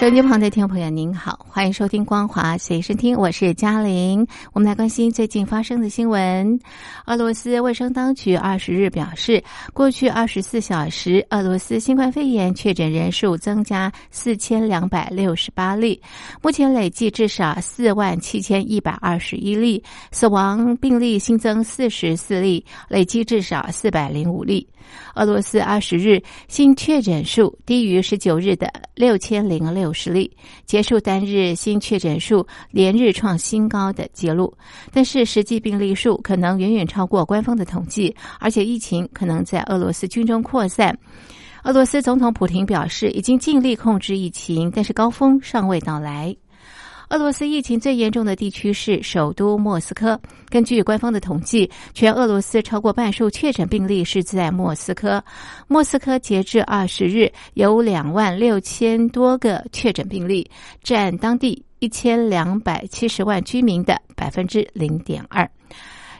收音机旁的听众朋友，您好，欢迎收听光华随身听，我是嘉玲。我们来关心最近发生的新闻。俄罗斯卫生当局二十日表示，过去二十四小时，俄罗斯新冠肺炎确诊人数增加四千两百六十八例，目前累计至少四万七千一百二十一例，死亡病例新增四十四例，累计至少四百零五例。俄罗斯二十日新确诊数低于十九日的六千零六十例，结束单日新确诊数连日创新高的记录。但是实际病例数可能远远超过官方的统计，而且疫情可能在俄罗斯军中扩散。俄罗斯总统普京表示，已经尽力控制疫情，但是高峰尚未到来。俄罗斯疫情最严重的地区是首都莫斯科。根据官方的统计，全俄罗斯超过半数确诊病例是在莫斯科。莫斯科截至二十日有两万六千多个确诊病例，占当地一千两百七十万居民的百分之零点二。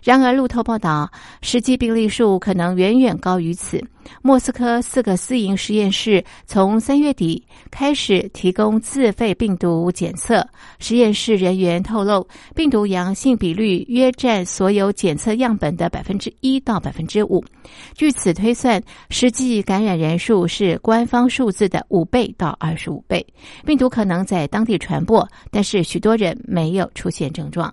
然而，路透报道，实际病例数可能远远高于此。莫斯科四个私营实验室从三月底开始提供自费病毒检测，实验室人员透露，病毒阳性比率约占所有检测样本的百分之一到百分之五。据此推算，实际感染人数是官方数字的五倍到二十五倍。病毒可能在当地传播，但是许多人没有出现症状。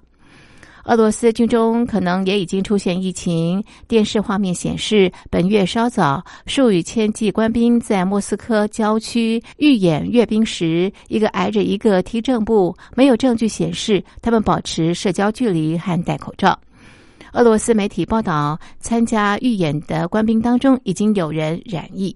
俄罗斯军中可能也已经出现疫情。电视画面显示，本月稍早，数以千计官兵在莫斯科郊区预演阅兵时，一个挨着一个踢正步，没有证据显示他们保持社交距离和戴口罩。俄罗斯媒体报道，参加预演的官兵当中已经有人染疫。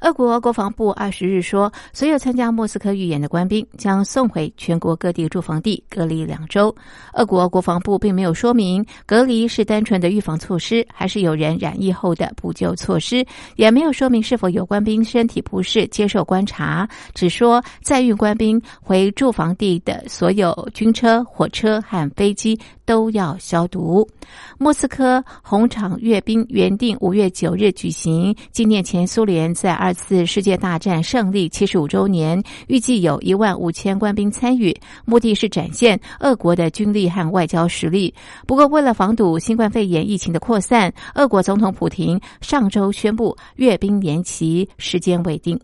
俄国国防部二十日说，所有参加莫斯科预演的官兵将送回全国各地住房地隔离两周。俄国国防部并没有说明隔离是单纯的预防措施，还是有人染疫后的补救措施，也没有说明是否有官兵身体不适接受观察。只说载运官兵回住房地的所有军车、火车和飞机都要消毒。莫斯科红场阅兵原定五月九日举行，纪念前苏联在二。次世界大战胜利七十五周年，预计有一万五千官兵参与，目的是展现俄国的军力和外交实力。不过，为了防堵新冠肺炎疫情的扩散，俄国总统普京上周宣布阅兵延期，时间未定。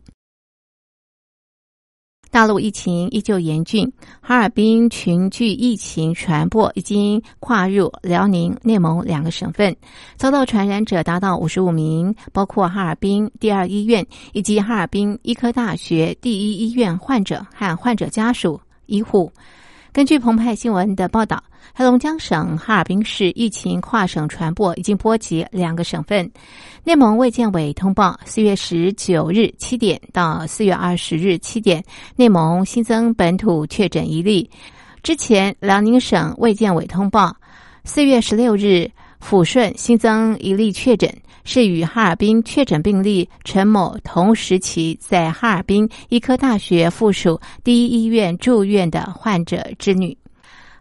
大陆疫情依旧严峻，哈尔滨群聚疫情传播已经跨入辽宁、内蒙两个省份，遭到传染者达到五十五名，包括哈尔滨第二医院以及哈尔滨医科大学第一医院患者和患者家属、医护。根据澎湃新闻的报道，黑龙江省哈尔滨市疫情跨省传播已经波及两个省份。内蒙卫健委通报，四月十九日七点到四月二十日七点，内蒙新增本土确诊一例。之前，辽宁省卫健委通报，四月十六日抚顺新增一例确诊。是与哈尔滨确诊病例陈某同时期在哈尔滨医科大学附属第一医院住院的患者之女，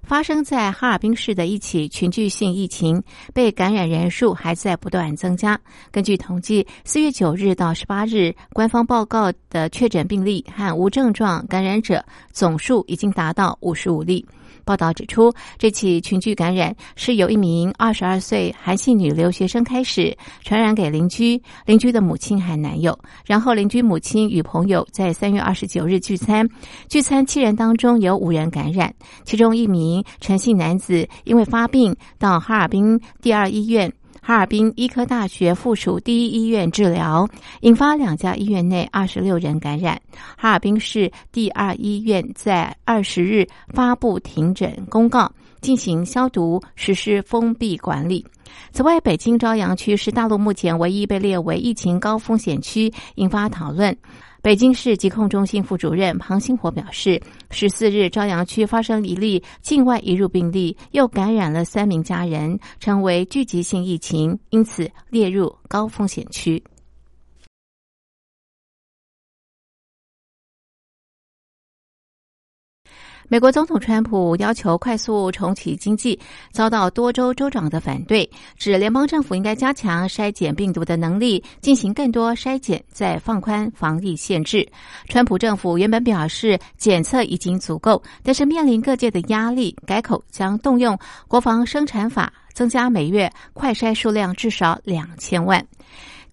发生在哈尔滨市的一起群聚性疫情，被感染人数还在不断增加。根据统计，四月九日到十八日，官方报告的确诊病例和无症状感染者总数已经达到五十五例。报道指出，这起群聚感染是由一名二十二岁韩姓女留学生开始传染给邻居，邻居的母亲和男友。然后，邻居母亲与朋友在三月二十九日聚餐，聚餐七人当中有五人感染，其中一名陈姓男子因为发病到哈尔滨第二医院。哈尔滨医科大学附属第一医院治疗，引发两家医院内二十六人感染。哈尔滨市第二医院在二十日发布停诊公告，进行消毒，实施封闭管理。此外，北京朝阳区是大陆目前唯一被列为疫情高风险区，引发讨论。北京市疾控中心副主任庞星火表示，十四日朝阳区发生一例境外移入病例，又感染了三名家人，成为聚集性疫情，因此列入高风险区。美国总统川普要求快速重启经济，遭到多州州长的反对，指联邦政府应该加强筛检病毒的能力，进行更多筛检，再放宽防疫限制。川普政府原本表示检测已经足够，但是面临各界的压力，改口将动用国防生产法，增加每月快筛数量至少两千万。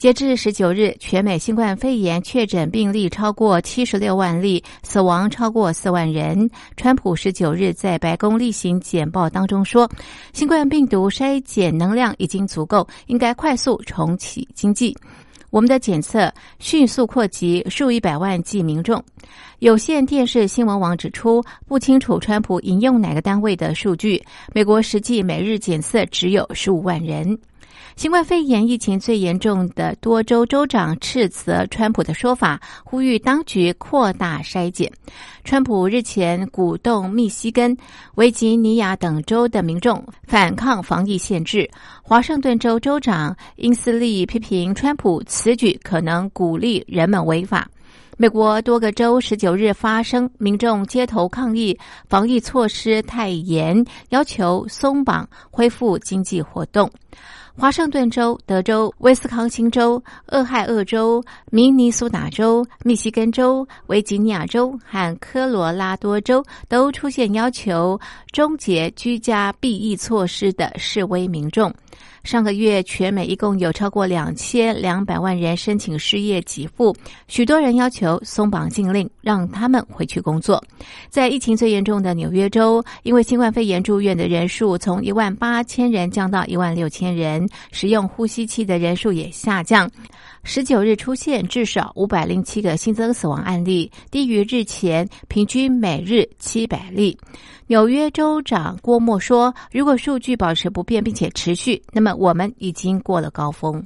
截至十九日，全美新冠肺炎确诊病例超过七十六万例，死亡超过四万人。川普十九日在白宫例行简报当中说，新冠病毒筛检能量已经足够，应该快速重启经济。我们的检测迅速扩及数以百万计民众。有线电视新闻网指出，不清楚川普引用哪个单位的数据，美国实际每日检测只有十五万人。新冠肺炎疫情最严重的多州州长斥责川普的说法，呼吁当局扩大筛检。川普日前鼓动密西根、维吉尼亚等州的民众反抗防疫限制。华盛顿州州长因斯利批评川普此举可能鼓励人们违法。美国多个州十九日发生民众街头抗议防疫措施太严，要求松绑恢复经济活动。华盛顿州、德州、威斯康星州、俄亥俄州、明尼苏达州、密西根州、维吉尼亚州和科罗拉多州都出现要求终结居家避疫措施的示威民众。上个月，全美一共有超过两千两百万人申请失业给付，许多人要求松绑禁令，让他们回去工作。在疫情最严重的纽约州，因为新冠肺炎住院的人数从一万八千人降到一万六千人，使用呼吸器的人数也下降。十九日出现至少五百零七个新增死亡案例，低于日前平均每日七百例。纽约州长郭沫说：“如果数据保持不变并且持续，那么我们已经过了高峰。”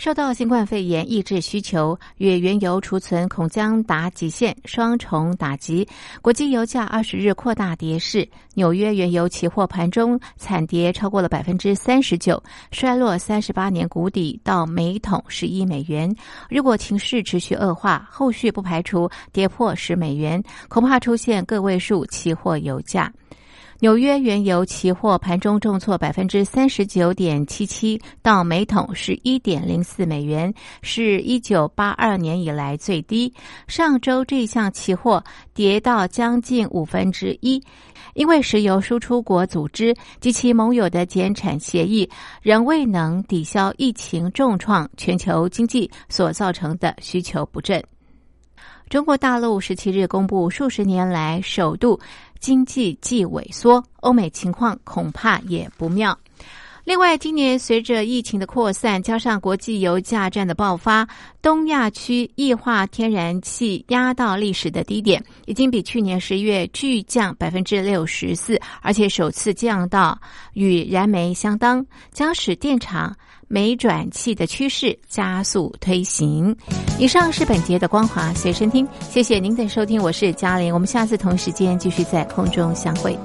受到新冠肺炎抑制需求与原油储存恐将达极限双重打击，国际油价二十日扩大跌势。纽约原油期货盘中惨跌超过了百分之三十九，衰落三十八年谷底到每桶十一美元。如果情势持续恶化，后续不排除跌破十美元，恐怕出现个位数期货油价。纽约原油期货盘中重挫百分之三十九点七七，到每桶十一点零四美元，是一九八二年以来最低。上周这项期货跌到将近五分之一，因为石油输出国组织及其盟友的减产协议仍未能抵消疫情重创全球经济所造成的需求不振。中国大陆十七日公布数十年来首度。经济既萎缩，欧美情况恐怕也不妙。另外，今年随着疫情的扩散，加上国际油价战的爆发，东亚区液化天然气压到历史的低点，已经比去年十一月巨降百分之六十四，而且首次降到与燃煤相当，将使电厂。美转气的趋势加速推行。以上是本节的光华随身听，谢谢您的收听，我是嘉玲，我们下次同时间继续在空中相会。